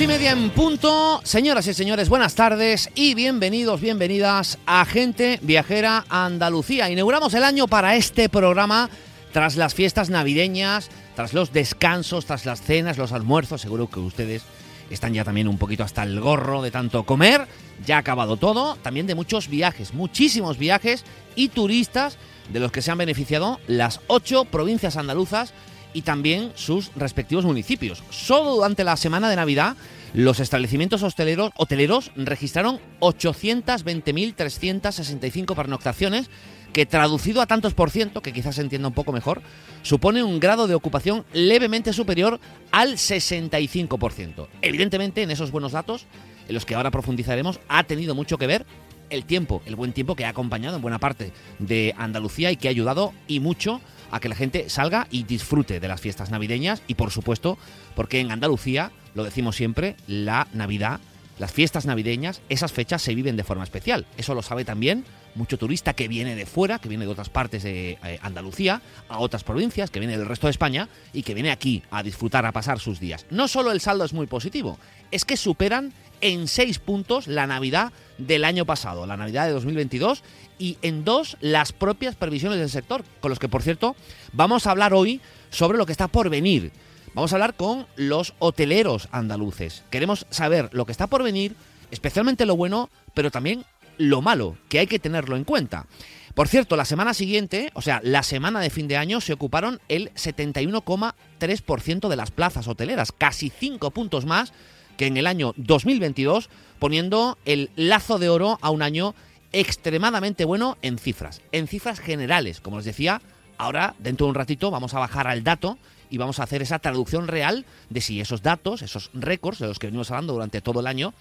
Y media en punto. Señoras y señores, buenas tardes y bienvenidos, bienvenidas a Gente Viajera Andalucía. Inauguramos el año para este programa tras las fiestas navideñas, tras los descansos, tras las cenas, los almuerzos. Seguro que ustedes están ya también un poquito hasta el gorro de tanto comer. Ya ha acabado todo. También de muchos viajes, muchísimos viajes y turistas de los que se han beneficiado las ocho provincias andaluzas y también sus respectivos municipios. Solo durante la semana de Navidad, los establecimientos hosteleros, hoteleros registraron 820.365 pernoctaciones, que traducido a tantos por ciento, que quizás se entienda un poco mejor, supone un grado de ocupación levemente superior al 65%. Evidentemente, en esos buenos datos, en los que ahora profundizaremos, ha tenido mucho que ver el tiempo, el buen tiempo que ha acompañado en buena parte de Andalucía y que ha ayudado y mucho a que la gente salga y disfrute de las fiestas navideñas y por supuesto porque en Andalucía, lo decimos siempre, la Navidad, las fiestas navideñas, esas fechas se viven de forma especial. Eso lo sabe también mucho turista que viene de fuera, que viene de otras partes de eh, Andalucía, a otras provincias, que viene del resto de España y que viene aquí a disfrutar, a pasar sus días. No solo el saldo es muy positivo, es que superan en seis puntos la Navidad del año pasado, la Navidad de 2022, y en dos las propias previsiones del sector, con los que, por cierto, vamos a hablar hoy sobre lo que está por venir. Vamos a hablar con los hoteleros andaluces. Queremos saber lo que está por venir, especialmente lo bueno, pero también lo malo, que hay que tenerlo en cuenta. Por cierto, la semana siguiente, o sea, la semana de fin de año, se ocuparon el 71,3% de las plazas hoteleras, casi 5 puntos más que en el año 2022, poniendo el lazo de oro a un año extremadamente bueno en cifras, en cifras generales, como les decía, ahora dentro de un ratito vamos a bajar al dato y vamos a hacer esa traducción real de si esos datos, esos récords de los que venimos hablando durante todo el año,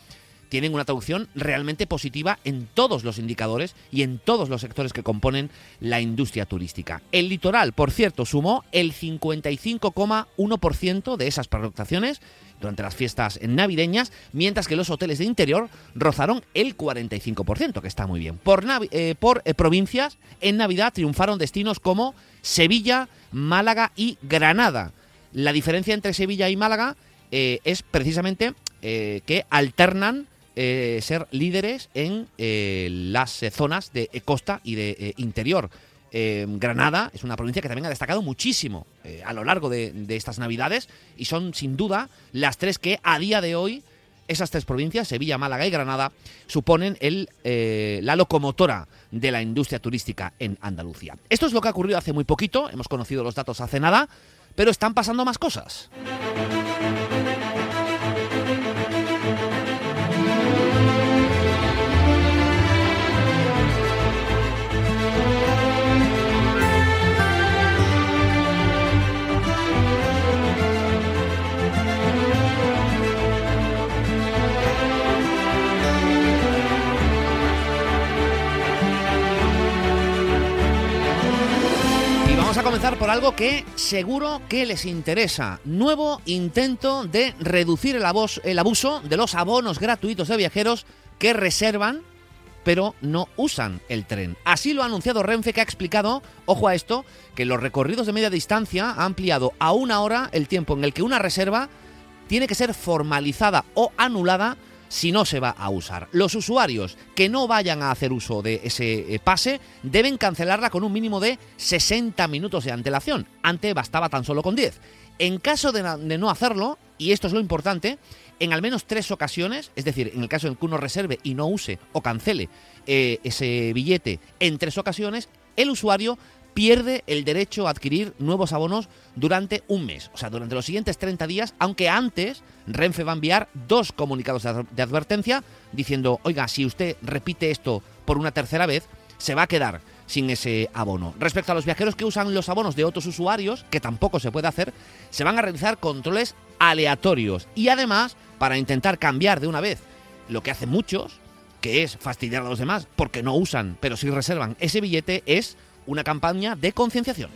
tienen una traducción realmente positiva en todos los indicadores y en todos los sectores que componen la industria turística. El litoral, por cierto, sumó el 55,1% de esas pernoctaciones durante las fiestas navideñas, mientras que los hoteles de interior rozaron el 45%, que está muy bien. Por, eh, eh, provincias, en Navidad triunfaron destinos como Sevilla, Málaga y Granada. La diferencia entre Sevilla y Málaga eh, es precisamente que alternan eh, ser líderes en eh, las eh, zonas de costa y de interior. Granada es una provincia que también ha destacado muchísimo a lo largo de, estas navidades y son sin duda las tres que a día de hoy esas tres provincias, Sevilla, Málaga y Granada, suponen el, la locomotora de la industria turística en Andalucía. Esto es lo que ha ocurrido hace muy poquito, hemos conocido los datos hace nada, pero están pasando más cosas. Por algo que seguro que les interesa. Nuevo intento de reducir el, el abuso de los abonos gratuitos de viajeros que reservan pero no usan el tren. Así lo ha anunciado Renfe, que ha explicado, ojo a esto, que los recorridos de media distancia ha ampliado a una hora el tiempo en el que una reserva tiene que ser formalizada o anulada si no se va a usar. Los usuarios que no vayan a hacer uso de ese eh, pase deben cancelarla con un mínimo de 60 minutos de antelación. Antes bastaba tan solo con 10. En caso de, no hacerlo, y esto es lo importante, en al menos tres ocasiones, es decir, en el caso en que uno reserve y no use o cancele eh, ese billete en tres ocasiones, el usuario pierde el derecho a adquirir nuevos abonos durante un mes, o sea, durante los siguientes 30 días, aunque antes Renfe va a enviar dos comunicados de advertencia diciendo, oiga, si usted repite esto por una tercera vez, se va a quedar sin ese abono. Respecto a los viajeros que usan los abonos de otros usuarios, que tampoco se puede hacer, se van a realizar controles aleatorios y además para intentar cambiar de una vez lo que hacen muchos, que es fastidiar a los demás porque no usan, pero sí reservan ese billete, es una campaña de concienciación.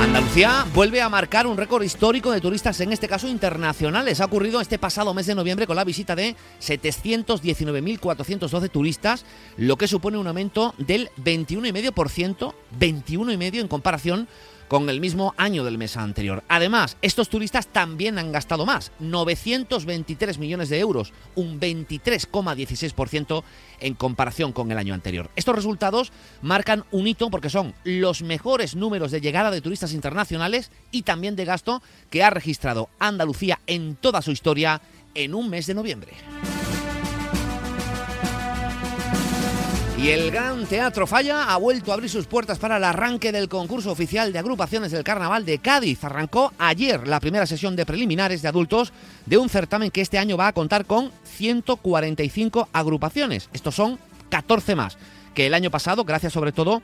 Andalucía vuelve a marcar un récord histórico de turistas, en este caso internacionales. Ha ocurrido este pasado mes de noviembre con la visita de 719.412 turistas, lo que supone un aumento del 21,5%, 21,5% en comparación con el mismo año del mes anterior. Además, estos turistas también han gastado más, 923 millones de euros, un 23,16% en comparación con el año anterior. Estos resultados marcan un hito porque son los mejores números de llegada de turistas internacionales y también de gasto que ha registrado Andalucía en toda su historia en un mes de noviembre. Y el Gran Teatro Falla ha vuelto a abrir sus puertas para el arranque del concurso oficial de agrupaciones del Carnaval de Cádiz. Arrancó ayer la primera sesión de preliminares de adultos de un certamen que este año va a contar con 145 agrupaciones. Estos son 14 más que el año pasado, gracias sobre todo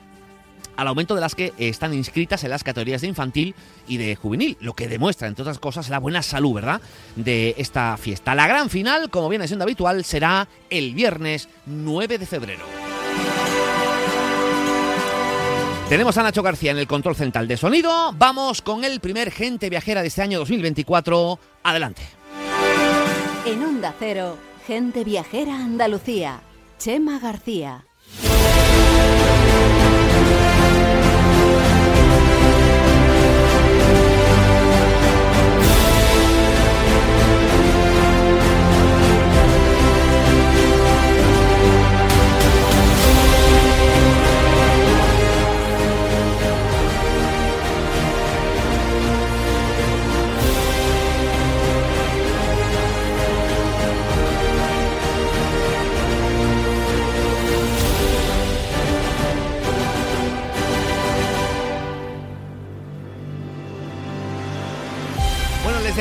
al aumento de las que están inscritas en las categorías de infantil y de juvenil, lo que demuestra, entre otras cosas, la buena salud, ¿verdad?, de esta fiesta. La gran final, como viene siendo habitual, será el viernes 9 de febrero. Tenemos a Nacho García en el control central de sonido. Vamos con el primer gente viajera de este año 2024. Adelante. En Onda Cero, gente viajera Andalucía. Chema García.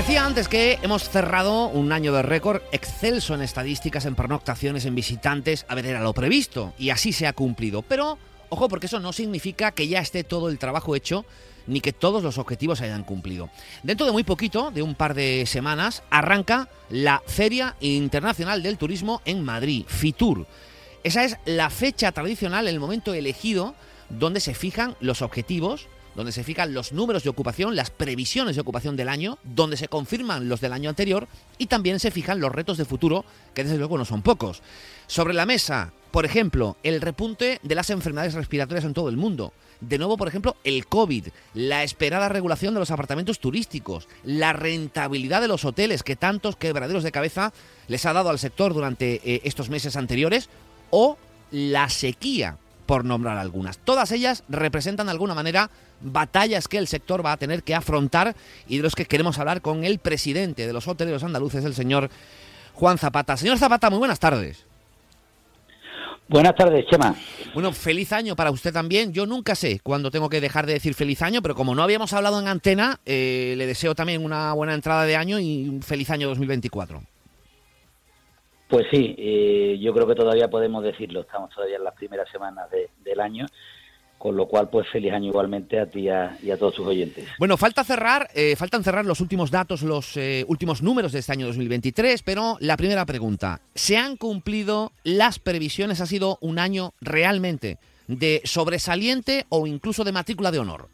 Decía antes que hemos cerrado un año de récord excelso en estadísticas, en pernoctaciones, en visitantes. A ver, era lo previsto y así se ha cumplido. Pero, ojo, porque eso no significa que ya esté todo el trabajo hecho ni que todos los objetivos se hayan cumplido. Dentro de muy poquito, de un par de semanas, arranca la Feria Internacional del Turismo en Madrid, FITUR. Esa es la fecha tradicional, el momento elegido donde se fijan los objetivos donde se fijan los números de ocupación, las previsiones de ocupación del año, donde se confirman los del año anterior y también se fijan los retos de futuro, que desde luego no son pocos. Sobre la mesa, por ejemplo, el repunte de las enfermedades respiratorias en todo el mundo. De nuevo, por ejemplo, el COVID, la esperada regulación de los apartamentos turísticos, la rentabilidad de los hoteles que tantos quebraderos de cabeza les ha dado al sector durante eh, estos meses anteriores, o la sequía, por nombrar algunas. Todas ellas representan de alguna manera batallas que el sector va a tener que afrontar y de los que queremos hablar con el presidente de los hoteleros andaluces, el señor Juan Zapata. Señor Zapata, muy buenas tardes. Buenas tardes, Chema. Bueno, feliz año para usted también. Yo nunca sé cuándo tengo que dejar de decir feliz año, pero como no habíamos hablado en antena, eh, le deseo también una buena entrada de año y un feliz año 2024. Pues sí, eh, yo creo que todavía podemos decirlo. Estamos todavía en las primeras semanas del año con lo cual, pues feliz año igualmente a ti y a todos tus oyentes. Bueno, falta cerrar, eh, faltan cerrar los últimos datos, los eh, últimos números de este año 2023, pero la primera pregunta, ¿se han cumplido las previsiones? ¿Ha sido un año realmente de sobresaliente o incluso de matrícula de honor?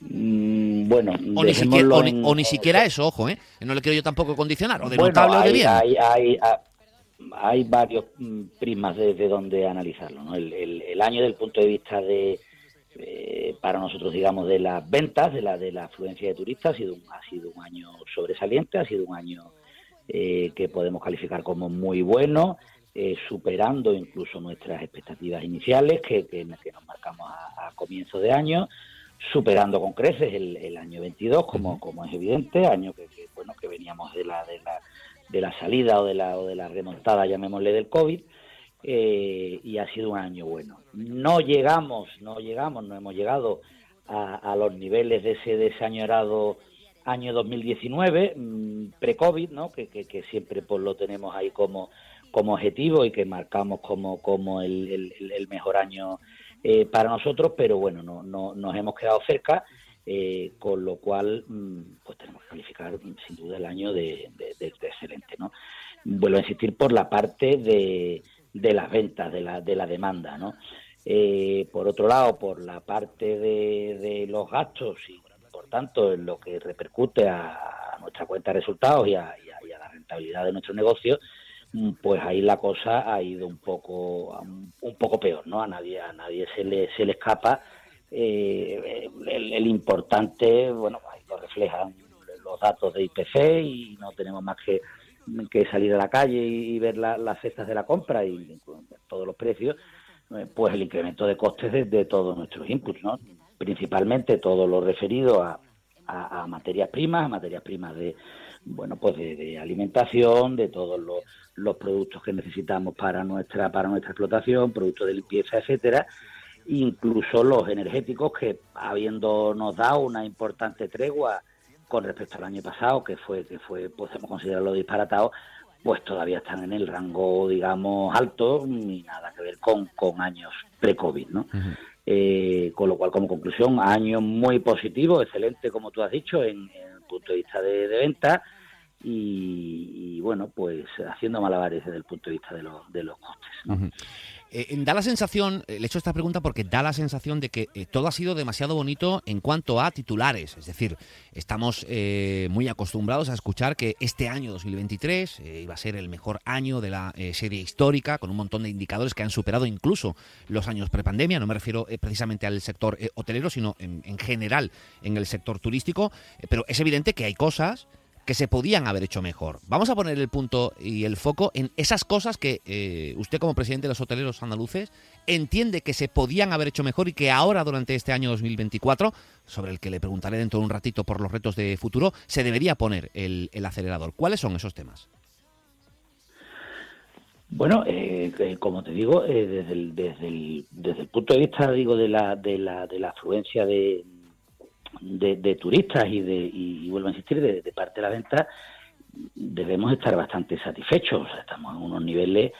Mm, bueno, o ni, siquiera, eso, ojo, ¿eh? No le quiero yo tampoco condicionar, o de notable o de bien hay varios mm, prismas desde donde analizarlo. ¿no? El, año del punto de vista de, eh, para nosotros, digamos, de las ventas, de la, de la afluencia de turistas, ha sido un, ha sido un año sobresaliente, ha sido un año eh, que podemos calificar como muy bueno, eh, superando incluso nuestras expectativas iniciales que, que, nos marcamos a, comienzo de año, superando con creces el, año 22, como, como es evidente, año que, que bueno que veníamos de la, de la de la salida o de la, o de la remontada, llamémosle, del COVID, eh, y ha sido un año bueno. No llegamos, no llegamos, no hemos llegado a, los niveles de ese, desañorado año 2019, mm, pre-COVID, ¿no? Que, que, siempre pues, lo tenemos ahí como, como objetivo y que marcamos como, como el, el, mejor año eh, para nosotros, pero bueno, no, no, nos hemos quedado cerca eh, con lo cual mm, pues tenemos que calificar sin duda el año de, excelente. ¿no? Vuelvo a insistir por la parte de, las ventas, de la, de la demanda. ¿no? Eh, por otro lado, por la parte de, los gastos y por tanto en lo que repercute a, nuestra cuenta de resultados y a, la rentabilidad de nuestro negocio, pues ahí la cosa ha ido un poco un poco peor, ¿no? A nadie a nadie se le se le escapa eh, el, importante, bueno, ahí lo reflejan los datos de IPC y no tenemos más que, que salir a la calle y, ver las cestas de la compra y todos los precios, eh, pues el incremento de costes de, todos nuestros inputs, ¿no? principalmente todo lo referido a, a, materias primas, materias primas de bueno pues de, alimentación, de todos los, los, productos que necesitamos para nuestra para nuestra explotación, productos de limpieza, etcétera, incluso los energéticos que habiéndonos dado una importante tregua con respecto al año pasado, que fue, que fue, podemos considerarlo disparatado, pues todavía están en el rango, digamos, alto, ni nada que ver con, con años pre-COVID, ¿no? Eh, con lo cual, como conclusión, año muy positivo, excelente, como tú has dicho, en, el punto de vista de, venta y, bueno, pues haciendo malabares desde el punto de vista de, los de los costes. Eh, da la sensación, eh, le he hecho esta pregunta porque da la sensación de que eh, todo ha sido demasiado bonito en cuanto a titulares. Es decir, estamos muy acostumbrados a escuchar que este año 2023 iba a ser el mejor año de la serie histórica, con un montón de indicadores que han superado incluso los años prepandemia. No me refiero precisamente al sector hotelero, sino en, general en el sector turístico. pero es evidente que hay cosas que se podían haber hecho mejor. Vamos a poner el punto y el foco en esas cosas que eh, usted como presidente de los hoteleros andaluces entiende que se podían haber hecho mejor y que ahora durante este año 2024, sobre el que le preguntaré dentro de un ratito por los retos de futuro, se debería poner el, acelerador. ¿Cuáles son esos temas? Bueno, eh, eh, como te digo, el, desde, el, desde el punto de vista digo de la, de la, de la afluencia de, de, turistas y, de, y, vuelvo a insistir, de, parte de la venta, debemos estar bastante satisfechos. estamos en unos niveles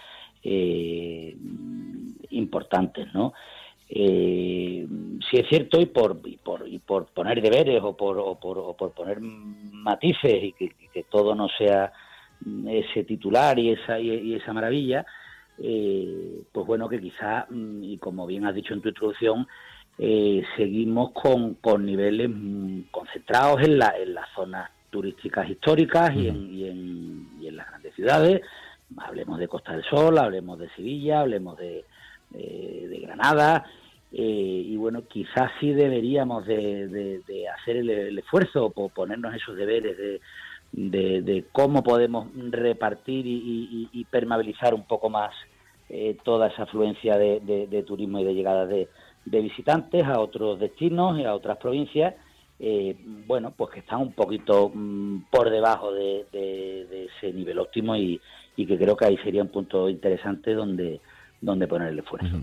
eh, importantes, ¿no? Eh, si es cierto, y por, y por, y por poner deberes o por, o por, o por poner matices y que, todo no sea ese titular y esa, y, esa maravilla, eh, pues bueno, que quizá, mm, y como bien has dicho en tu introducción, eh, seguimos con, con niveles mm, concentrados en, la, en las zonas turísticas históricas y, en, y, en, y en las grandes ciudades. Hablemos de Costa del Sol, hablemos de Sevilla, hablemos de, de, Granada. Eh, y bueno, quizás sí deberíamos de, de, hacer el, esfuerzo por ponernos esos deberes de, de, cómo podemos repartir y, y, permeabilizar un poco más eh, toda esa afluencia de, turismo y de llegada de, de visitantes a otros destinos y a otras provincias, eh, bueno, pues que están un poquito mm, por debajo de, ese nivel óptimo y, que creo que ahí sería un punto interesante donde, donde poner el esfuerzo.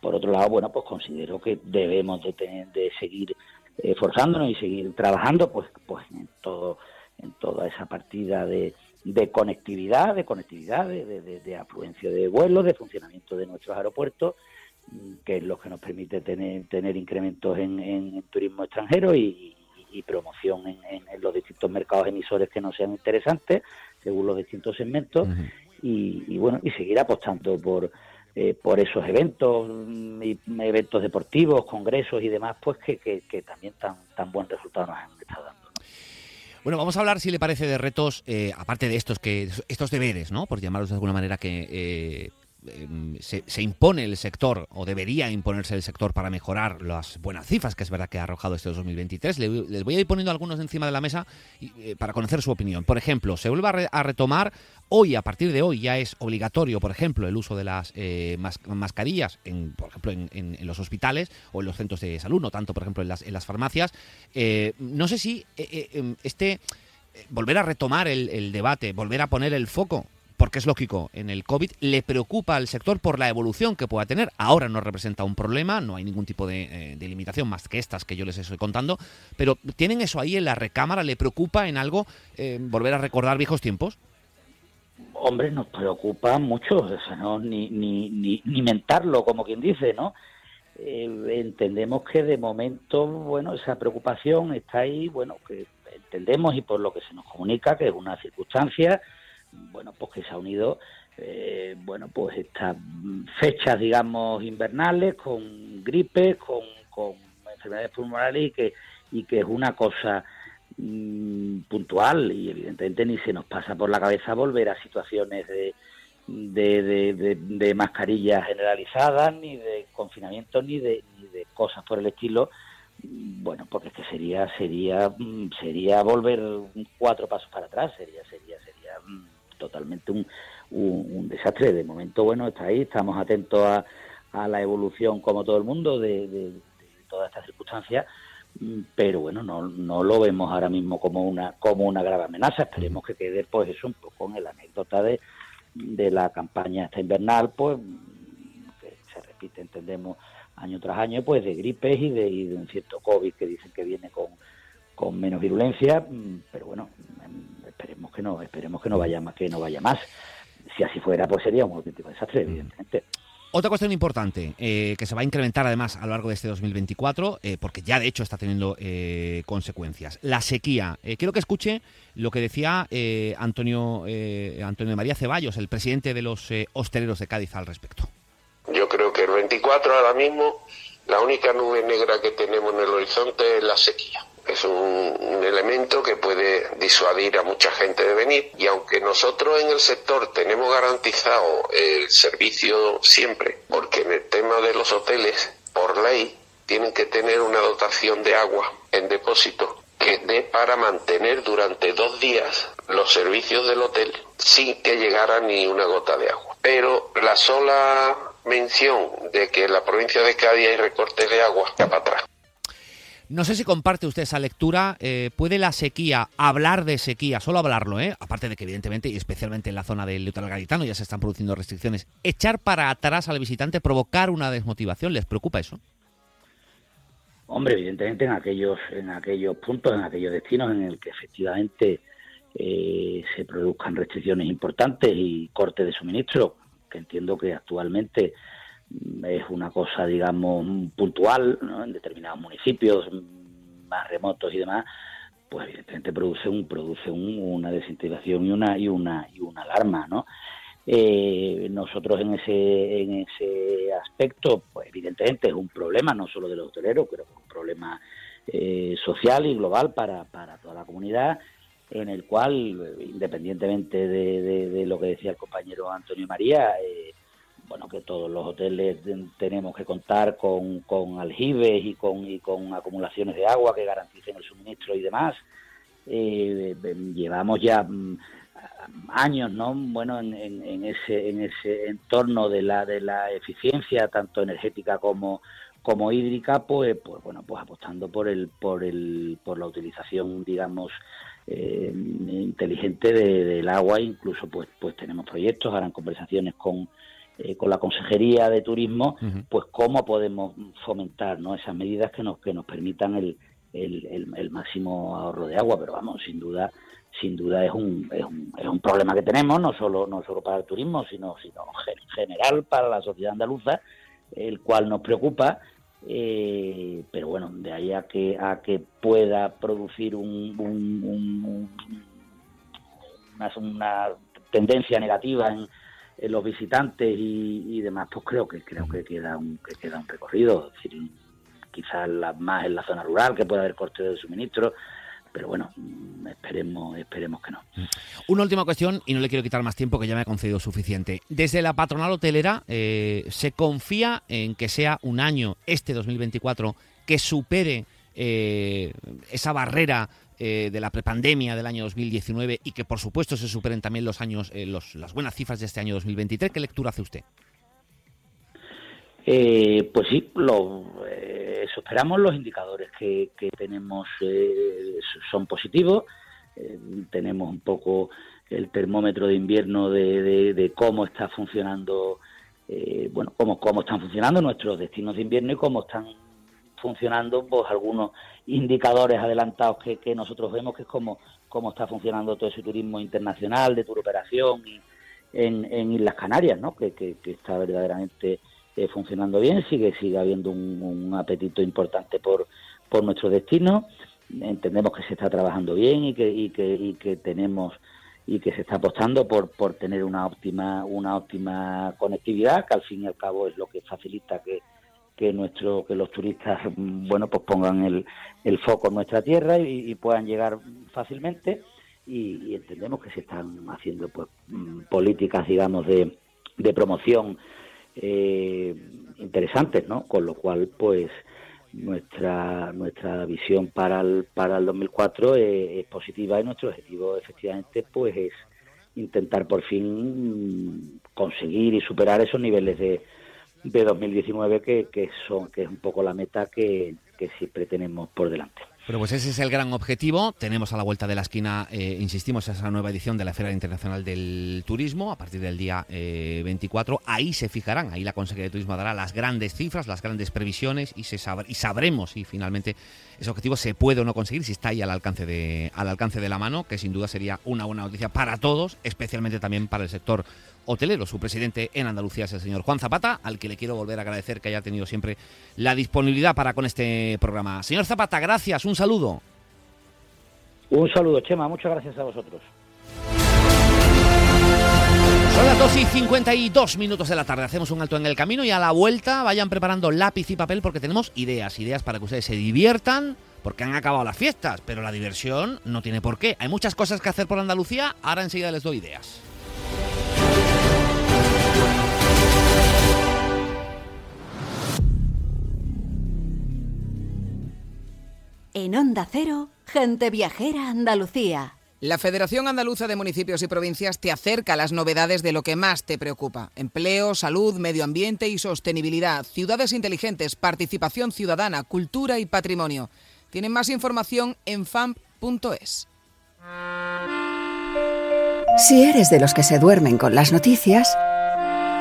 Por otro lado, bueno, pues considero que debemos de, tener, de seguir esforzándonos y seguir trabajando pues, pues en, todo, en toda esa partida de, de conectividad, de conectividad, de, de, afluencia de vuelos, de funcionamiento de nuestros aeropuertos que es lo que nos permite tener, tener incrementos en, turismo extranjero y, promoción en, los distintos mercados emisores que nos sean interesantes, según los distintos segmentos, y, bueno, y seguir apostando por, eh, por esos eventos, mm, y, eventos deportivos, congresos y demás, pues que, que, también tan, tan buen resultado nos han estado dando. Bueno, vamos a hablar, si le parece, de retos, eh, aparte de estos que estos deberes, ¿no? Por llamarlos de alguna manera, que eh, Em, se, impone el sector o debería imponerse el sector para mejorar las buenas cifras que es verdad que ha arrojado este 2023. les voy a ir poniendo algunos encima de la mesa eh, para conocer su opinión. Por ejemplo, se vuelve a, retomar hoy, a partir de hoy, ya es obligatorio, por ejemplo, el uso de las eh, mascarillas, en, por ejemplo, en, los hospitales o en los centros de salud, no tanto, por ejemplo, en las, farmacias. Eh, no sé si em, este volver a retomar el, debate, volver a poner el foco porque es lógico, en el COVID le preocupa al sector por la evolución que pueda tener. Ahora no representa un problema, no hay ningún tipo de, eh, limitación más que estas que yo les estoy contando, pero ¿tienen eso ahí en la recámara? ¿Le preocupa en algo eh, volver a recordar viejos tiempos? Hombre, nos preocupa mucho, o sea, no, ni, ni, ni, ni mentarlo, como quien dice, ¿no? entendemos que de momento, bueno, esa preocupación está ahí, bueno, que entendemos y por lo que se nos comunica que es una circunstancia, bueno, pues que se ha unido, eh, bueno, pues estas fechas, digamos, invernales con gripes, con, enfermedades pulmonares y que, y que es una cosa mm, puntual y evidentemente ni se nos pasa por la cabeza volver a situaciones de, de, mascarillas generalizadas, ni de confinamiento, ni de, ni de cosas por el estilo, bueno, porque es que sería sería mm, sería volver cuatro pasos para atrás, sería sería totalmente un, un, desastre. De momento, bueno, está ahí, estamos atentos a, a la evolución como todo el mundo de, de, todas estas circunstancias, mm, pero bueno, no, lo vemos ahora mismo como una como una grave amenaza. Esperemos que quede pues eso un poco con la anécdota de, de la campaña esta invernal, pues que se repite, entendemos año tras año, pues de gripes y de, un cierto COVID que dicen que viene con, con menos virulencia, mm, pero bueno, esperemos que no, esperemos que no vaya más, que no vaya más. Si así fuera, pues sería un auténtico desastre, mm. evidentemente. Otra cuestión importante, eh, que se va a incrementar además a lo largo de este 2024, eh, porque ya de hecho está teniendo eh, consecuencias. La sequía. quiero que escuche lo que decía Antonio, Antonio María Ceballos, el presidente de los hosteleros de Cádiz al respecto. Yo creo que el 24 ahora mismo la única nube negra que tenemos en el horizonte es la sequía. Es un, elemento que puede disuadir a mucha gente de venir y aunque nosotros en el sector tenemos garantizado el servicio siempre, porque en el tema de los hoteles, por ley, tienen que tener una dotación de agua en depósito que dé para mantener durante dos días los servicios del hotel sin que llegara ni una gota de agua. Pero la sola mención de que en la provincia de Cádiz hay recortes de agua, para atrás. No sé si comparte usted esa lectura. Eh, ¿Puede la sequía, hablar de sequía, solo hablarlo, eh? aparte de que evidentemente, y especialmente en la zona del litoral gaditano, ya se están produciendo restricciones, echar para atrás al visitante, provocar una desmotivación? ¿Les preocupa eso? Hombre, evidentemente en aquellos, en aquellos puntos, en aquellos destinos en el que efectivamente eh, se produzcan restricciones importantes y cortes de suministro, que entiendo que actualmente es una cosa, digamos, puntual en determinados municipios más remotos y demás, pues evidentemente produce un produce una desintegración y una y una y una alarma, ¿no? Eh, nosotros en ese en ese aspecto, pues evidentemente es un problema no solo de los hoteleros, pero es un problema eh, social y global para, para toda la comunidad en el cual, independientemente de, lo que decía el compañero Antonio María, eh, bueno, que todos los hoteles tenemos que contar con, con aljibes y con, y con acumulaciones de agua que garanticen el suministro y demás. Eh, llevamos ya mm, años, ¿no? Bueno, en, en, ese en ese entorno de la de la eficiencia tanto energética como como hídrica, pues pues bueno, pues apostando por el por el por la utilización, digamos, eh, inteligente del agua, incluso pues, pues tenemos proyectos, harán conversaciones con, eh, con la Consejería de Turismo, pues cómo podemos fomentar ¿no? esas medidas que nos, que nos permitan el, el, el, máximo ahorro de agua, pero vamos, sin duda sin duda es un, es un, es un problema que tenemos, no solo, no solo para el turismo, sino, sino en general para la sociedad andaluza, el cual nos preocupa eh, pero bueno, de ahí a que, a que pueda producir un, una, tendencia negativa en, los visitantes y, demás, pues creo que creo que queda un, que queda un recorrido. Quizás más en la zona rural, que puede haber cortes de suministro, pero bueno, mm, esperemos, esperemos que no. Una última cuestión, y no le quiero quitar más tiempo, que ya me ha concedido suficiente. Desde la patronal hotelera, eh, ¿se confía en que sea un año, este 2024, que supere eh, esa barrera eh, de la prepandemia del año 2019 y que por supuesto se superen también los años, las buenas cifras de este año 2023? ¿Qué lectura hace usted? Eh, pues sí, lo, eh, esperamos. Los indicadores que, tenemos eh, son positivos. Eh, tenemos un poco el termómetro de invierno de, cómo está funcionando, bueno, cómo, cómo están funcionando nuestros destinos de invierno y cómo están funcionando pues algunos indicadores adelantados que, nosotros vemos, que es cómo, cómo está funcionando todo ese turismo internacional de turoperación y en, en Islas Canarias, ¿no? que, que está verdaderamente eh, funcionando bien, sigue sigue habiendo un, apetito importante por, por nuestro destino. Entendemos que se está trabajando bien y que, y que, y que tenemos y que se está apostando por, por tener una óptima una óptima conectividad que al fin y al cabo es lo que facilita que, que nuestro que los turistas bueno pues pongan el, el foco en nuestra tierra y, puedan llegar fácilmente y, entendemos que se están haciendo pues mm, políticas digamos de, de promoción eh, interesantes, ¿no? Con lo cual, pues nuestra nuestra visión para el para el 2004 es, positiva y nuestro objetivo efectivamente pues es intentar por fin conseguir y superar esos niveles de, de 2019 que, que son que es un poco la meta que, que siempre tenemos por delante. Bueno, pues ese es el gran objetivo. Tenemos a la vuelta de la esquina, eh, insistimos, esa nueva edición de la Feria Internacional del Turismo a partir del día 24. Eh, ahí se fijarán, ahí la Consejería de Turismo dará las grandes cifras, las grandes previsiones y, se y sabremos si finalmente ese objetivo se puede o no conseguir, si está ahí al alcance, de, al alcance de la mano, que sin duda sería una buena noticia para todos, especialmente también para el sector hotelero. Su presidente en Andalucía es el señor Juan Zapata, al que le quiero volver a agradecer que haya tenido siempre la disponibilidad para con este programa. Señor Zapata, gracias, un saludo. Un saludo, Chema, muchas gracias a vosotros. Son las 2 y 52 minutos de la tarde. Hacemos un alto en el camino y a la vuelta vayan preparando lápiz y papel porque tenemos ideas, ideas para que ustedes se diviertan, porque han acabado las fiestas, pero la diversión no tiene por qué. Hay muchas cosas que hacer por Andalucía, ahora enseguida les doy ideas. En Onda Cero, gente viajera Andalucía. La Federación Andaluza de Municipios y Provincias te acerca a las novedades de lo que más te preocupa. Empleo, salud, medio ambiente y sostenibilidad, ciudades inteligentes, participación ciudadana, cultura y patrimonio. Tienen más información en famp.es. Si eres de los que se duermen con las noticias,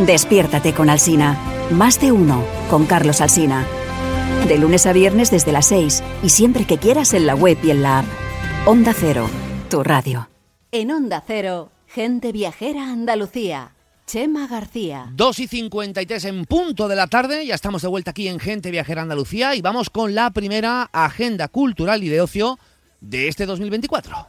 despiértate con Alsina. Más de uno con Carlos Alsina de lunes a viernes desde las 6 y siempre que quieras en la web y en la app. Onda Cero, tu radio. En Onda Cero, gente viajera Andalucía. Chema García. 2 y 53 en punto de la tarde, ya estamos de vuelta aquí en Gente Viajera Andalucía y vamos con la primera agenda cultural y de ocio de este 2024.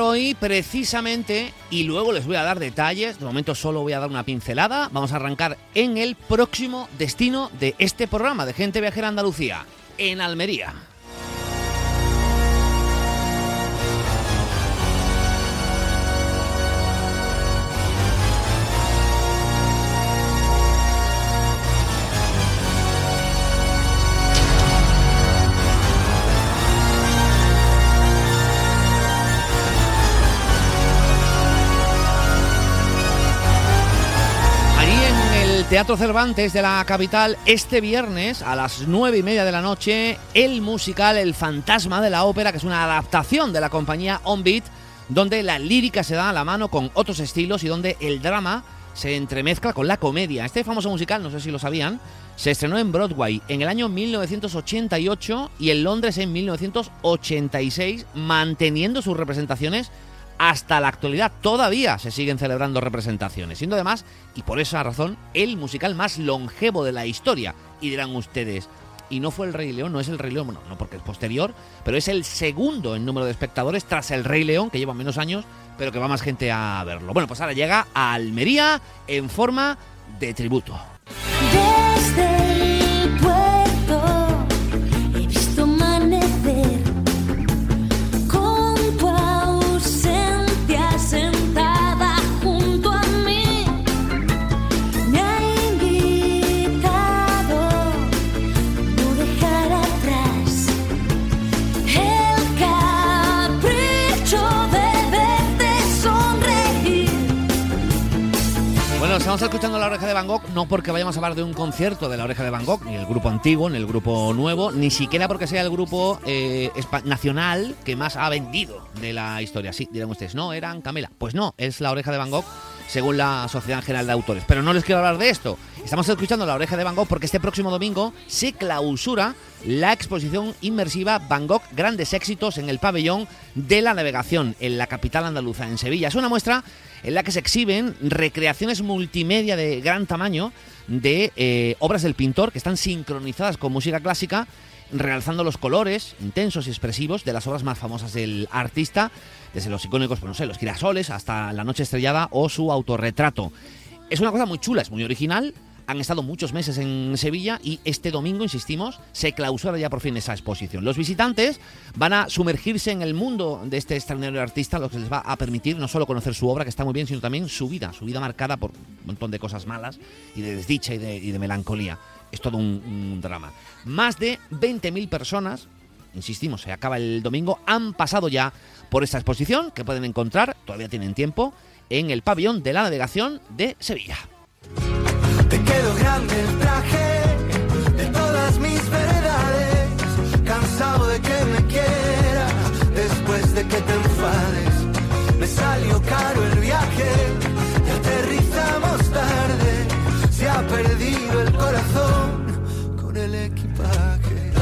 Hoy precisamente y luego les voy a dar detalles. De momento solo voy a dar una pincelada. Vamos a arrancar en el próximo destino de este programa de Gente Viajera Andalucía, en Almería. Teatro Cervantes de la capital este viernes a las nueve y media de la noche el musical El Fantasma de la Ópera, que es una adaptación de la compañía On Beat, donde la lírica se da a la mano con otros estilos y donde el drama se entremezcla con la comedia. Este famoso musical, no sé si lo sabían, se estrenó en Broadway en el año 1988 y en Londres en 1986, manteniendo sus representaciones hasta la actualidad todavía se siguen celebrando representaciones, siendo además, y por esa razón, el musical más longevo de la historia. Y dirán ustedes, y no fue el Rey León, no es el Rey León, bueno, no porque es posterior, pero es el segundo en número de espectadores tras el Rey León, que lleva menos años, pero que va más gente a verlo. Bueno, pues ahora llega a Almería en forma de tributo. Estamos escuchando La Oreja de Van Gogh no porque vayamos a hablar de un concierto de La Oreja de Van Gogh, ni el grupo antiguo, ni el grupo nuevo, ni siquiera porque sea el grupo eh, nacional que más ha vendido de la historia. Sí, dirán ustedes, no, eran Camela. Pues no, es La Oreja de Van Gogh según la Sociedad General de Autores. Pero no les quiero hablar de esto. Estamos escuchando La Oreja de Van Gogh porque este próximo domingo se clausura la exposición inmersiva Van Gogh Grandes Éxitos en el pabellón de la navegación en la capital andaluza, en Sevilla. Es una muestra en la que se exhiben recreaciones multimedia de gran tamaño de eh, obras del pintor que están sincronizadas con música clásica, realzando los colores intensos y expresivos de las obras más famosas del artista desde los icónicos, pues no sé, los girasoles hasta La Noche Estrellada o su autorretrato. Es una cosa muy chula, es muy original. Han estado muchos meses en Sevilla y este domingo, insistimos, se clausura ya por fin esa exposición. Los visitantes van a sumergirse en el mundo de este extraordinario artista, lo que les va a permitir no solo conocer su obra, que está muy bien, sino también su vida, su vida marcada por un montón de cosas malas y de desdicha y de, melancolía. Es todo un, un drama. Más de 20.000 personas insistimos, se acaba el domingo, han pasado ya por esta exposición que pueden encontrar, todavía tienen tiempo, en el pabellón de la navegación de Sevilla. Te quedó grande el traje de todas mis veredades, cansado de que me quieras después de que te enfades. Me salió caro el viaje y aterrizamos tarde, se ha perdido el corazón con el equipaje.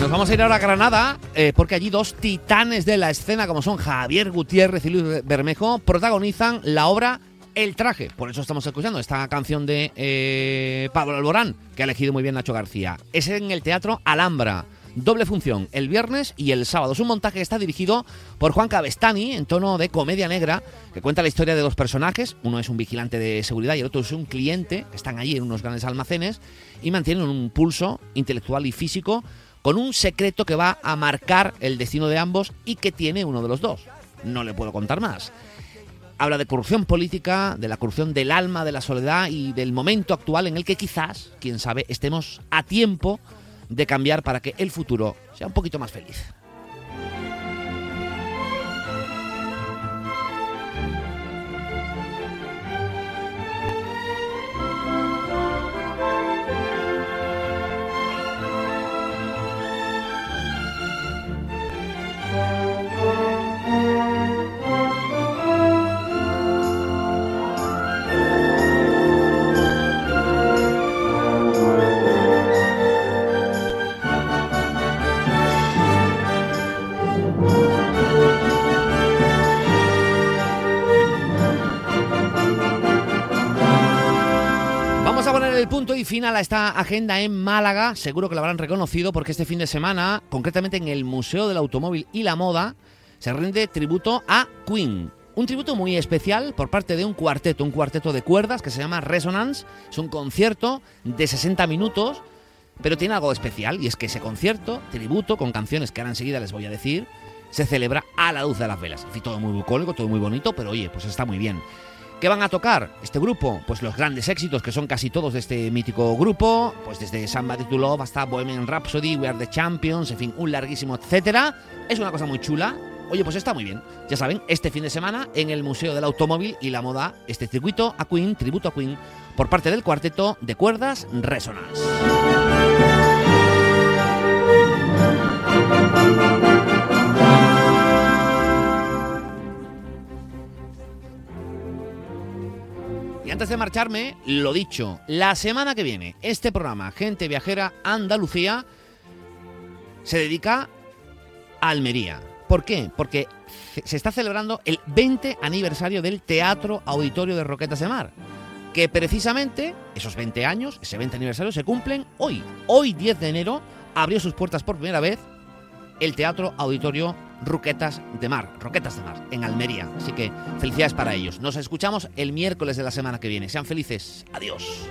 Nos vamos a ir ahora a Granada, eh, porque allí dos titanes de la escena, como son Javier Gutiérrez y Luis Bermejo, protagonizan la obra El traje. Por eso estamos escuchando esta canción de eh, Pablo Alborán, que ha elegido muy bien Nacho García. Es en el Teatro Alhambra. Doble función, el viernes y el sábado. Es un montaje que está dirigido por Juan Cabestani en tono de comedia negra, que cuenta la historia de dos personajes. Uno es un vigilante de seguridad y el otro es un cliente, están allí en unos grandes almacenes y mantienen un pulso intelectual y físico con un secreto que va a marcar el destino de ambos y que tiene uno de los dos. No le puedo contar más. Habla de corrupción política, de la corrupción del alma, de la soledad y del momento actual en el que quizás, quién sabe, estemos a tiempo de cambiar para que el futuro sea un poquito más feliz. Final a esta agenda en Málaga. Seguro que lo habrán reconocido porque este fin de semana, concretamente en el Museo del Automóvil y la Moda, se rinde tributo a Queen. Un tributo muy especial por parte de un cuarteto, un cuarteto de cuerdas que se llama Resonance. Es un concierto de 60 minutos, pero tiene algo especial y es que ese concierto, tributo, con canciones que ahora enseguida les voy a decir, se celebra a la luz de las velas. En todo muy bucólico, todo muy bonito, pero oye, pues está muy bien. ¿Qué van a tocar este grupo? Pues los grandes éxitos que son casi todos de este mítico grupo, pues desde Somebody to Love hasta Bohemian Rhapsody, We Are the Champions, en fin, un larguísimo etcétera. Es una cosa muy chula. Oye, pues está muy bien. Ya saben, este fin de semana en el Museo del Automóvil y la Moda, este circuito a Queen, tributo a Queen, por parte del cuarteto de cuerdas Resonance. Antes de marcharme, lo dicho, la semana que viene, este programa, Gente Viajera Andalucía, se dedica a Almería. ¿Por qué? Porque se está celebrando el 20 aniversario del Teatro Auditorio de Roquetas de Mar. Que precisamente esos 20 años, ese 20 aniversario, se cumplen hoy. Hoy, 10 de enero, abrió sus puertas por primera vez el Teatro Auditorio Roquetas de Mar, Roquetas de Mar, en Almería. Así que felicidades para ellos. Nos escuchamos el miércoles de la semana que viene. Sean felices. Adiós.